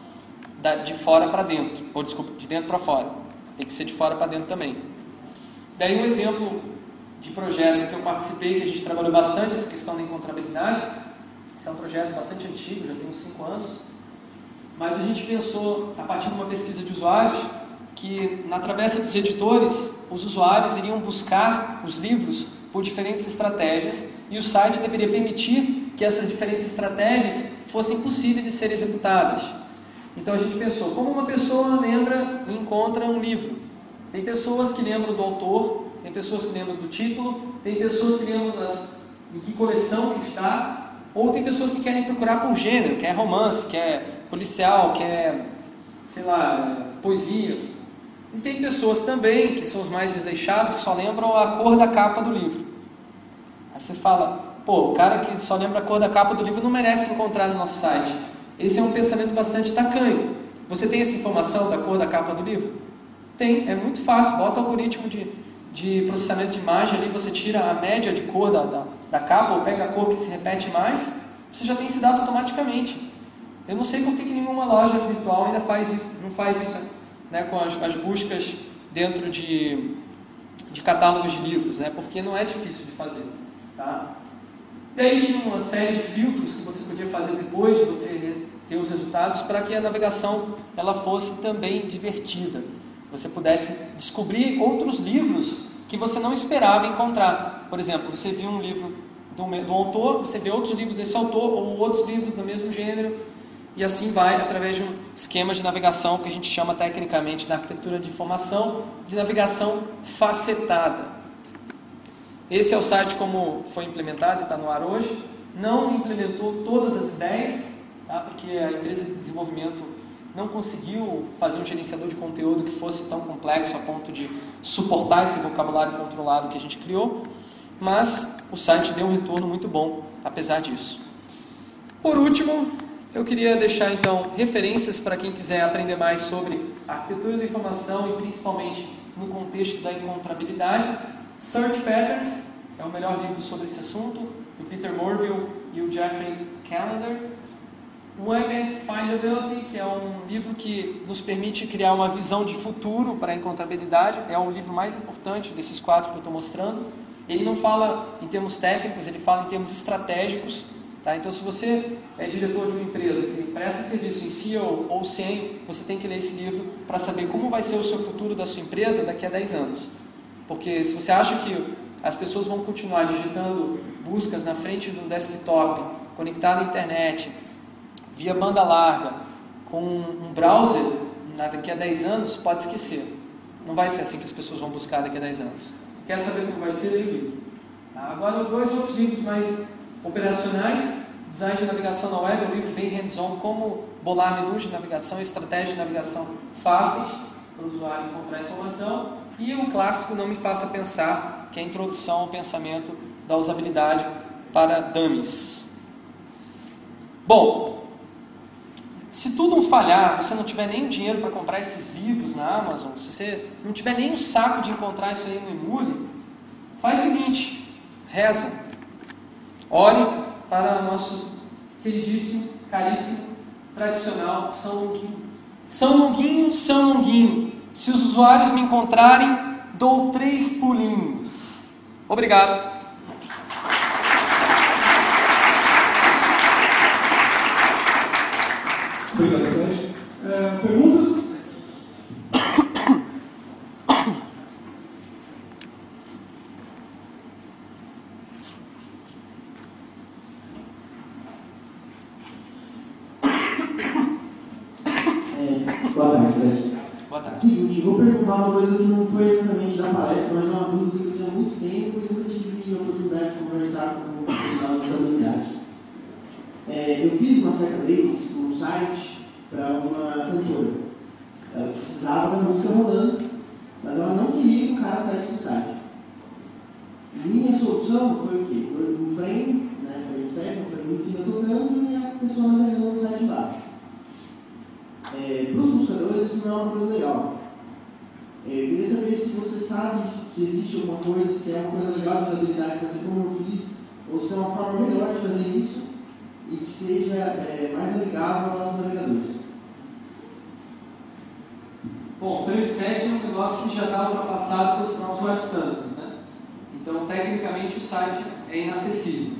de fora para dentro, ou desculpa, de dentro para fora. Tem que ser de fora para dentro também. Daí um exemplo de projeto que eu participei, que a gente trabalhou bastante essa questão da encontrabilidade. Esse é um projeto bastante antigo, já tem uns 5 anos mas a gente pensou, a partir de uma pesquisa de usuários, que na travessa dos editores, os usuários iriam buscar os livros por diferentes estratégias e o site deveria permitir que essas diferentes estratégias fossem possíveis de serem executadas. Então a gente pensou, como uma pessoa lembra e encontra um livro? Tem pessoas que lembram do autor, tem pessoas que lembram do título, tem pessoas que lembram das, em que coleção que está, ou tem pessoas que querem procurar por gênero, quer romance, quer policial, que é, sei lá, poesia. E tem pessoas também, que são os mais desleixados, que só lembram a cor da capa do livro. Aí você fala, pô, o cara que só lembra a cor da capa do livro não merece encontrar no nosso site. Esse é um pensamento bastante tacanho. Você tem essa informação da cor da capa do livro? Tem, é muito fácil. Bota o algoritmo de, de processamento de imagem ali, você tira a média de cor da, da, da capa, ou pega a cor que se repete mais, você já tem esse dado automaticamente. Eu não sei por que, nenhuma loja virtual ainda faz isso, não faz isso né, com as, as buscas dentro de, de catálogos de livros, né, porque não é difícil de fazer. Tá? Tinha uma série de filtros que você podia fazer depois de você ter os resultados para que a navegação ela fosse também divertida. Você pudesse descobrir outros livros que você não esperava encontrar. Por exemplo, você viu um livro do, do autor, você vê outros livros desse autor ou outros livros do mesmo gênero e assim vai através de um esquema de navegação que a gente chama tecnicamente na arquitetura de informação de navegação facetada. Esse é o site como foi implementado e está no ar hoje. Não implementou todas as ideias, tá? porque a empresa de desenvolvimento não conseguiu fazer um gerenciador de conteúdo que fosse tão complexo a ponto de suportar esse vocabulário controlado que a gente criou, mas o site deu um retorno muito bom apesar disso. Por último, eu queria deixar então referências para quem quiser aprender mais sobre arquitetura da informação e principalmente no contexto da encontrabilidade. Search Patterns é o melhor livro sobre esse assunto, do Peter Morville e o Jeffrey Callender. Web Findability, que é um livro que nos permite criar uma visão de futuro para a encontrabilidade, é o livro mais importante desses quatro que eu estou mostrando. Ele não fala em termos técnicos, ele fala em termos estratégicos Tá? Então, se você é diretor de uma empresa que presta serviço em CEO ou CIEM, você tem que ler esse livro para saber como vai ser o seu futuro da sua empresa daqui a 10 anos. Porque se você acha que as pessoas vão continuar digitando buscas na frente do desktop, conectado à internet, via banda larga, com um browser daqui a 10 anos, pode esquecer. Não vai ser assim que as pessoas vão buscar daqui a 10 anos. Quer saber como vai ser? Leia o livro. Agora, dois outros livros mais Operacionais, design de navegação na web, um livro bem hands-on, como bolar menus de navegação, estratégias de navegação fáceis para o usuário encontrar informação. E o clássico Não Me Faça Pensar, que é a introdução ao pensamento da usabilidade para dummies. Bom, se tudo falhar, você não tiver nem dinheiro para comprar esses livros na Amazon, se você não tiver nem o saco de encontrar isso aí no Emule, faz o seguinte, reza. Ore para nosso queridíssimo, caríssimo, tradicional São Longuinho. São Longuinho, São Longuinho, se os usuários me encontrarem, dou três pulinhos. Obrigado. Obrigado, Ted. É, perguntas? Boa tarde, Fred. Boa tarde. Seguinte, vou perguntar uma coisa que não foi exatamente da palestra, mas é uma dúvida que eu tenho há muito tempo e nunca tive a oportunidade de conversar com o profissional de comunidade. É, eu fiz uma certa vez um site para uma cantora. Ela precisava da música rolando, mas ela não queria que o cara saísse do site. Minha solução foi o quê? Foi um frame, né? Frame certo, um frame em cima tocando e a pessoa navegando no site embaixo. É, para os buscadores isso não é uma coisa legal. É, eu queria saber se você sabe se existe alguma coisa, se é uma coisa legal de usabilidade fazer como eu fiz, ou se tem uma forma melhor de fazer isso e que seja é, mais amigável aos navegadores. Bom, o Frame 7 é um negócio que já está ultrapassado pelos próprios web standards, né? Então, tecnicamente, o site é inacessível.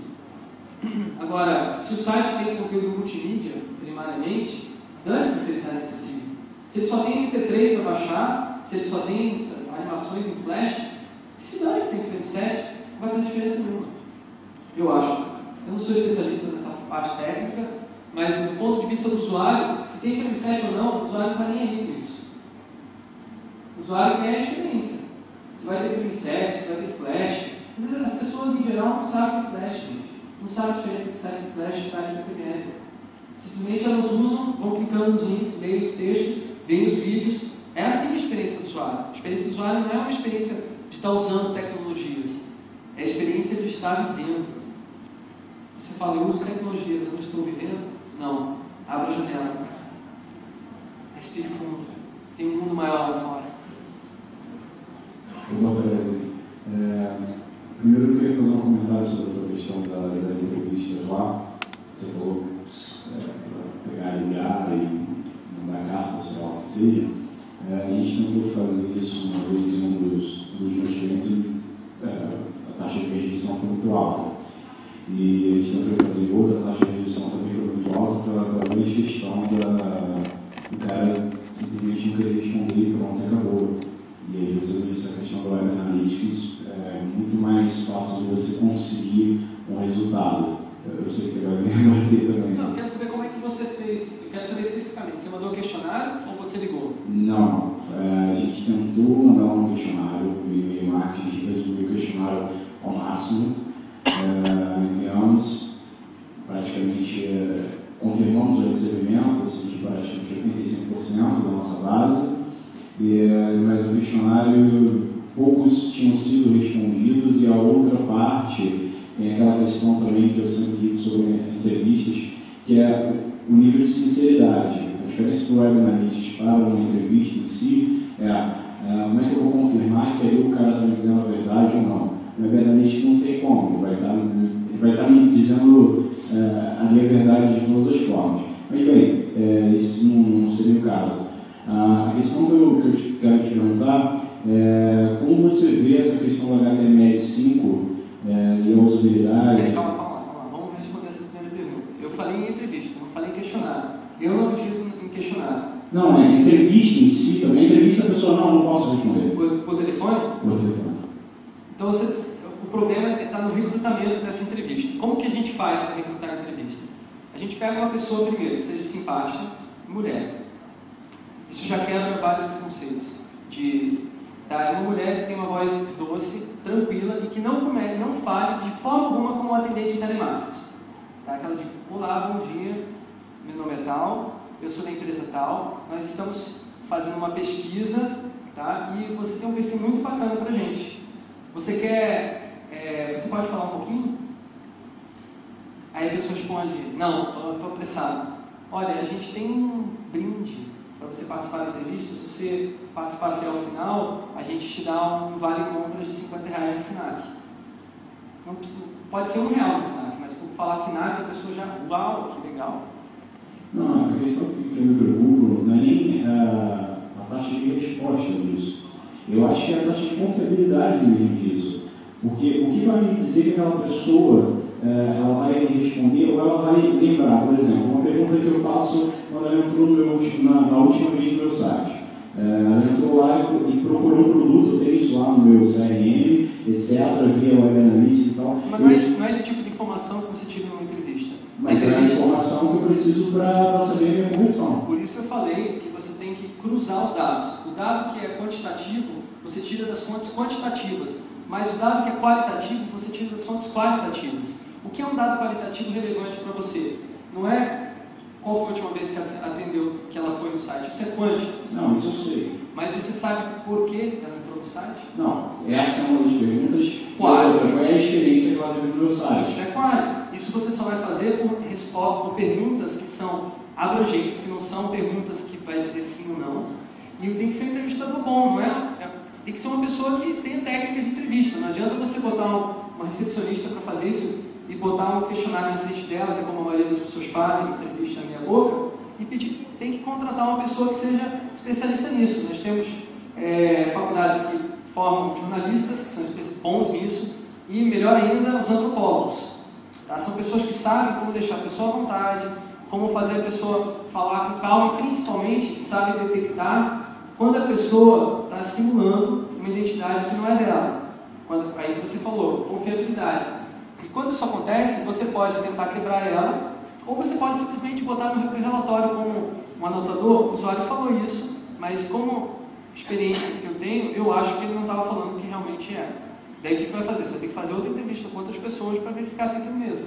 Agora, se o site tem conteúdo multimídia, primariamente, dane-se se ele está inacessível. Se ele só tem MP3 para baixar, se ele só tem animações em flash, se dane se tem Frame 7, não vai fazer diferença nenhuma. Eu acho. Eu não sou especialista nessa parte técnica, mas do ponto de vista do usuário, se tem Frame 7 ou não, o usuário não está nem aí com isso. O usuário quer a experiência. Você vai ter frame 7, você vai ter flash. Às vezes as pessoas em geral não sabem o que é flash, gente. Não sabem a diferença entre site de flash e site de HTML. Simplesmente elas usam, vão clicando nos links, leem os textos, veem os vídeos. É assim a experiência do usuário. A experiência do usuário não é uma experiência de estar usando tecnologias. É a experiência de estar vivendo. Você fala, eu uso tecnologias, eu não estou vivendo? Não. Abra a janela. Respire fundo. Tem um mundo maior lá fora. É, primeiro eu queria fazer um comentário sobre a questão da, das entrevistas lá. Você falou é, pegar ligar e mandar carta, sei lá o que seja. É, a gente tentou fazer isso uma vez em um dos, dos meus clientes e a taxa de rejeição foi muito alta. E a gente tentou fazer outra, a taxa de rejeição também foi muito alta pela, pela questão da, do cara simplesmente não querer responder e pronto, acabou. E aí resolvi essa questão do Web Analytics é muito mais fácil de você conseguir um resultado. Eu sei que você vai me bater também. Não, eu quero saber como é que você fez. Eu quero saber especificamente. Você mandou um questionário ou você ligou? Não, é, a gente tentou mandar um questionário via e-mail marketing, a resolveu o questionário ao máximo, é, enviamos, praticamente é, confirmamos o recebimento, assim, de praticamente 85% da nossa base, e, mas o questionário, poucos tinham sido respondidos e a outra parte tem aquela questão também que eu sempre digo sobre entrevistas, que é o nível de sinceridade. A diferença do Web Analytics para uma entrevista em si é, é como é que eu vou confirmar que ali o cara está me dizendo a verdade ou não. O Web Analytics não tem como, ele vai estar, ele vai estar me dizendo é, a minha verdade de todas as formas. Mas bem, é, isso não, não seria o caso. A questão que eu, que eu quero te perguntar é como você vê essa questão do HTML5 é, e a usabilidade? Calma, calma, calma. Vamos responder essa primeira pergunta. Eu falei em entrevista, não falei em questionário. Eu não acredito em questionário. Não, é entrevista em si também. Entrevista a pessoa não, não posso responder. Por, por telefone? Por telefone. Então você, o problema está no recrutamento dessa entrevista. Como que a gente faz para recrutar a entrevista? A gente pega uma pessoa primeiro, que seja simpática, mulher. Isso já quebra vários preconceitos. De tá, uma mulher que tem uma voz doce, tranquila e que não comete, não fale de forma alguma como um atendente de telemarketing. Tá? Aquela de, olá, bom dia, meu nome é tal, eu sou da empresa tal, nós estamos fazendo uma pesquisa tá? e você tem um perfil muito bacana para gente. Você quer, é, você pode falar um pouquinho? Aí a pessoa responde, não, estou apressado. Olha, a gente tem um brinde para você participar da entrevista, se você participar até o final, a gente te dá um vale compras de 50 reais no FINAC. Não precisa, pode ser um real no FINAC, mas por falar FINAC, a pessoa já, uau, que legal. Não, a questão que eu me preocupo não é nem a, a taxa de resposta disso. Eu acho que é a taxa de confiabilidade mesmo disso. Porque o que vai me dizer que aquela pessoa ela vai responder ou ela vai lembrar, por exemplo, uma pergunta que eu faço quando ela entrou meu, na, na última vez no meu site. ela entrou lá e, procurou um produto, eu tenho isso lá no meu CRM, etc., via Web Analytics e tal. Mas não é, esse, não é esse tipo de informação que você tira numa entrevista. Mas é a informação que eu preciso para saber a minha conversão. Por isso eu falei que você tem que cruzar os dados. O dado que é quantitativo, você tira das fontes quantitativas, mas o dado que é qualitativo, você tira das fontes qualitativas. O que é um dado qualitativo relevante para você? Não é qual foi a última vez que atendeu que ela foi no site, isso é quântico. Não, isso eu sei. Mas você sabe por que ela entrou no site? Não, essa é uma das perguntas. Qual? Qual é a experiência que ela teve no meu site? Isso é claro. Isso você só vai fazer por, resposta, por perguntas que são abrangentes, que não são perguntas que vai dizer sim ou não. E tem que ser um entrevistador bom, não é? é tem que ser uma pessoa que tenha técnica de entrevista. Não adianta você botar uma recepcionista para fazer isso e botar um questionário na frente dela, que é como a maioria das pessoas fazem, entrevista na minha boca, e pedir, tem que contratar uma pessoa que seja especialista nisso. Nós temos é, faculdades que formam jornalistas, que são bons nisso, e melhor ainda, os antropólogos. Tá? São pessoas que sabem como deixar a pessoa à vontade, como fazer a pessoa falar com calma principalmente sabem detectar quando a pessoa está simulando uma identidade que não é dela. Quando, aí você falou, confiabilidade. E quando isso acontece, você pode tentar quebrar ela, ou você pode simplesmente botar no relatório como um anotador, o usuário falou isso, mas como experiência que eu tenho, eu acho que ele não estava falando o que realmente é. Daí o que você vai fazer? Você vai ter que fazer outra entrevista com outras pessoas para verificar se é aquilo mesmo.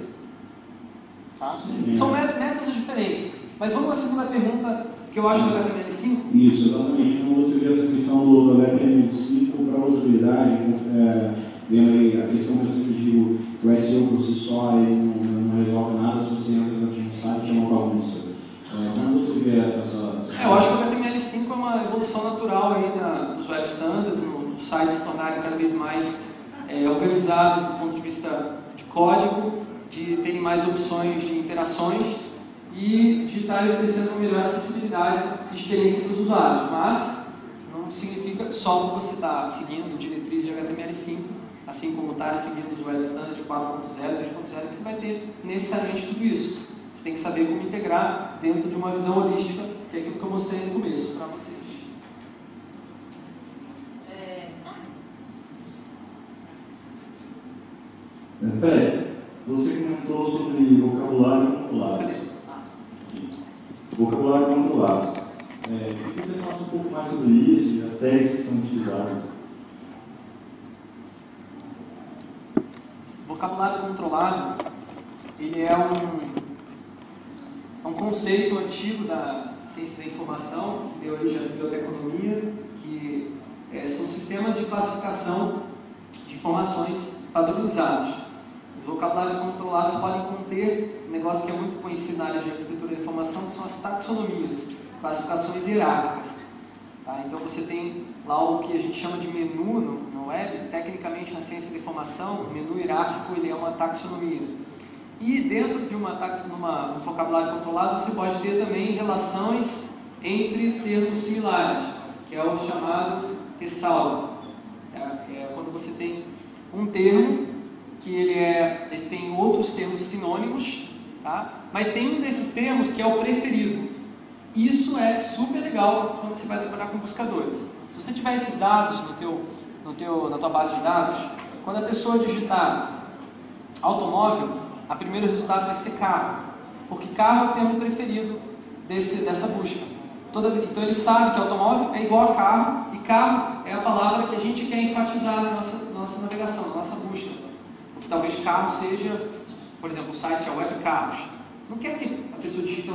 Tá? São métodos diferentes. Mas vamos à segunda pergunta que eu acho do HTML5? Isso, exatamente. Então você vê essa questão do, HTML5 para usabilidade, é, vendo a questão que eu sempre digo que o SEO por si só não, não, resolve nada se você entra dentro de um site é uma bagunça. É, como você vê essa. É, eu acho que o HTML5 é uma evolução natural aí da, dos web standards, os sites se tornarem cada vez mais é, organizados do ponto de vista de código, de terem mais opções de interações e de estar oferecendo uma melhor acessibilidade e experiência para os usuários. Mas não significa só que você está seguindo diretrizes de HTML5, assim como está seguindo os web standards 4.0, 3.0, que você vai ter necessariamente tudo isso. Você tem que saber como integrar dentro de uma visão holística, que é aquilo que eu mostrei no começo para vocês. Fred, você comentou sobre vocabulário controlado. Vocabulário controlado. É, você falasse um pouco mais sobre isso e as técnicas que são utilizadas. Vocabulário controlado, ele é um, é um conceito antigo da ciência da informação, que deu origem à biblioteconomia, que é, são sistemas de classificação de informações padronizados. Os vocabulários controlados podem conter um negócio que é muito conhecido na área de arquitetura da informação, que são as taxonomias, classificações hierárquicas. Tá? Então você tem lá o que a gente chama de menu no, web, tecnicamente na ciência da informação, menu hierárquico ele é uma taxonomia. E dentro de uma, numa, um vocabulário controlado você pode ter também relações entre termos similares, que é o chamado tesauro. É, é quando você tem um termo que ele, é, ele tem outros termos sinônimos, tá? mas tem um desses termos que é o preferido. Isso é super legal quando você vai trabalhar com buscadores. Se você tiver esses dados no teu, no teu, na tua base de dados, quando a pessoa digitar automóvel, a primeiro resultado vai ser carro, porque carro é o termo preferido desse, dessa busca. Toda, então ele sabe que automóvel é igual a carro, e carro é a palavra que a gente quer enfatizar na nossa, nossa navegação, na nossa busca que talvez carro seja, por exemplo, o site é web carros. Não quer que a pessoa digita,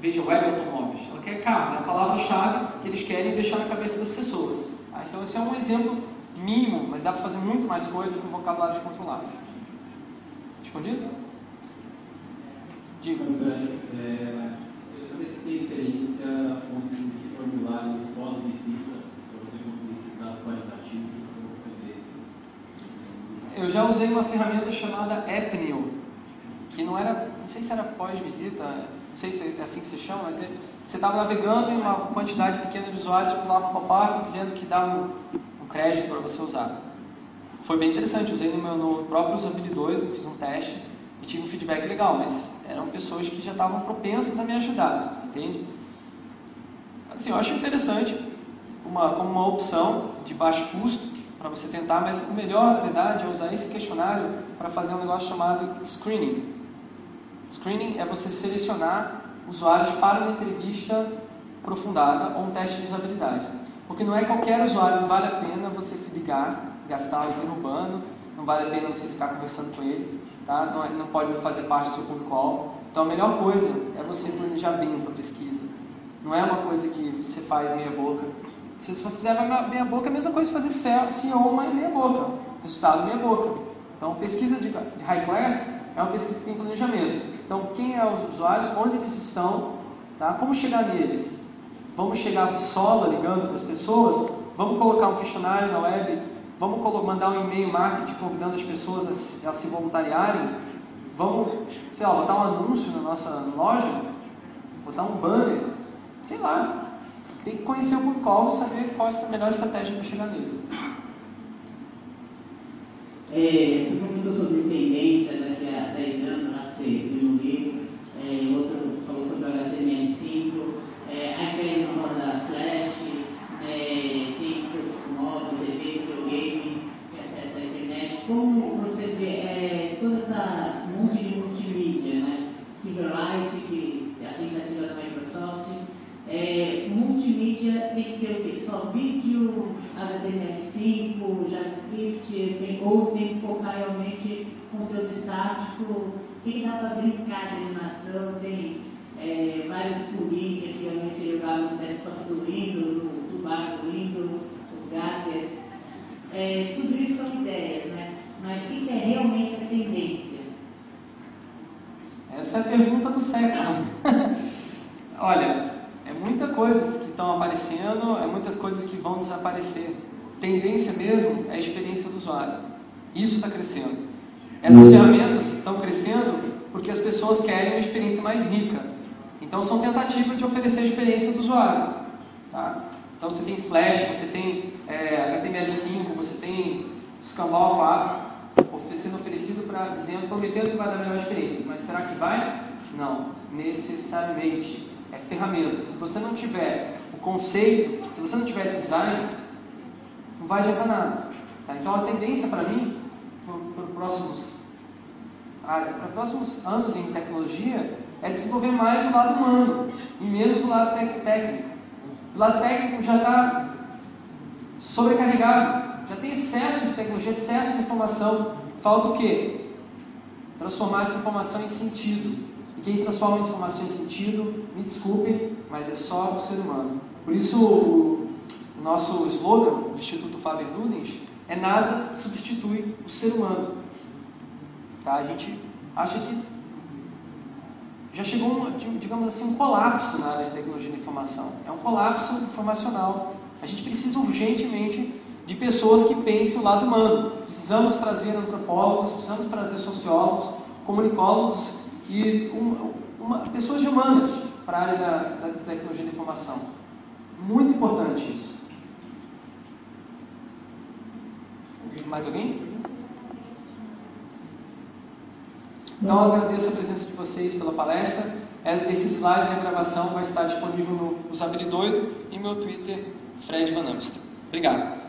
veja web automóveis, ela quer carros, é a palavra-chave que eles querem deixar na cabeça das pessoas. Ah, então esse é um exemplo mínimo, mas dá para fazer muito mais coisa com vocabulários controlados. Respondido? Diga. É, eu sabia se tem experiência com esse formulários pós-visita, para você conseguir esses dados qualitativos eu já usei uma ferramenta chamada Ethnio, que não era, não sei se era pós-visita, não sei se é assim que se chama, mas é, você estava navegando em uma quantidade pequena de usuários, pulava um pop-up dizendo que dava crédito para você usar. Foi bem interessante, usei no meu no próprio usabilidade, fiz um teste e tive um feedback legal, mas eram pessoas que já estavam propensas a me ajudar, entende? Assim, eu acho interessante uma, como uma opção de baixo custo, para você tentar, mas o melhor, na verdade, é usar esse questionário para fazer um negócio chamado screening. Screening é você selecionar usuários para uma entrevista aprofundada ou um teste de usabilidade. Porque não é qualquer usuário, vale a pena você ligar, gastar o dinheiro urbano, não vale a pena você ficar conversando com ele, tá? não, não pode fazer parte do seu público-alvo. Então a melhor coisa é você planejar bem a sua pesquisa. Não é uma coisa que você faz meia boca. Se você fizer meia boca, é a mesma coisa que fazer CEO, mas meia boca. Resultado meia boca. Então pesquisa de high class é uma pesquisa que tem planejamento. Então quem é os usuários, onde eles estão, tá? como chegar neles. Vamos chegar solo ligando para as pessoas? Vamos colocar um questionário na web? Vamos mandar um e-mail marketing convidando as pessoas a, se voluntariarem? Vamos, sei lá, botar um anúncio na nossa loja? Botar um banner? Sei lá. Tem que conhecer o público-alvo e saber qual é a melhor estratégia para chegar nele. É, você comentou sobre tendência daqui a 10 anos, lá que você viu no livro. É, outro falou sobre HTML5. É, a empresa roda Flash, é, tem dispositivo TV, videogame, acesso à internet. Como você vê é, toda essa monte de multimídia, né? Silverlight, que é a tentativa da Microsoft. É, multimídia tem que ser o quê? Só vídeo, HTML5, JavaScript, ou tem que focar realmente conteúdo estático? O que dá para brincar de animação? Tem é, vários plugins que realmente se jogaram no desktop do Windows, o tubar do Windows, os gadgets. É, tudo isso são ideias, né? Mas o que, que é realmente a tendência? Essa é a pergunta do século. Olha, é muita coisas que estão aparecendo, é muitas coisas que vão desaparecer. Tendência mesmo é a experiência do usuário. Isso está crescendo. Essas ferramentas estão crescendo porque as pessoas querem uma experiência mais rica. Então são tentativas de oferecer a experiência do usuário. Tá? Então você tem Flash, você tem é, HTML5, você tem Scambau 4 sendo oferecido para dizendo, prometendo que vai dar a melhor experiência. Mas será que vai? Não, necessariamente. É ferramenta. Se você não tiver o conceito, se você não tiver design, não vai adiantar nada. Tá? Então a tendência para mim, para os próximos, ah, próximos anos em tecnologia, é desenvolver mais o lado humano e menos o lado técnico. O lado técnico já está sobrecarregado, já tem excesso de tecnologia, excesso de informação. Falta o quê? Transformar essa informação em sentido. E quem transforma essa informação em sentido, me desculpem, mas é só o ser humano. Por isso, o, nosso slogan do Instituto Faber Ludens é nada substitui o ser humano. Tá? A gente acha que já chegou, digamos assim, um colapso na área de tecnologia da informação. É um colapso informacional. A gente precisa urgentemente de pessoas que pensem o lado humano. Precisamos trazer antropólogos, precisamos trazer sociólogos, comunicólogos e uma, uma, pessoas humanas para a área da, da tecnologia da informação. Muito importante isso. Mais alguém? Então eu agradeço a presença de vocês pela palestra. É, esses slides e a gravação vai estar disponível no Usabilidoido e meu Twitter, Fred Van Amstel. Obrigado.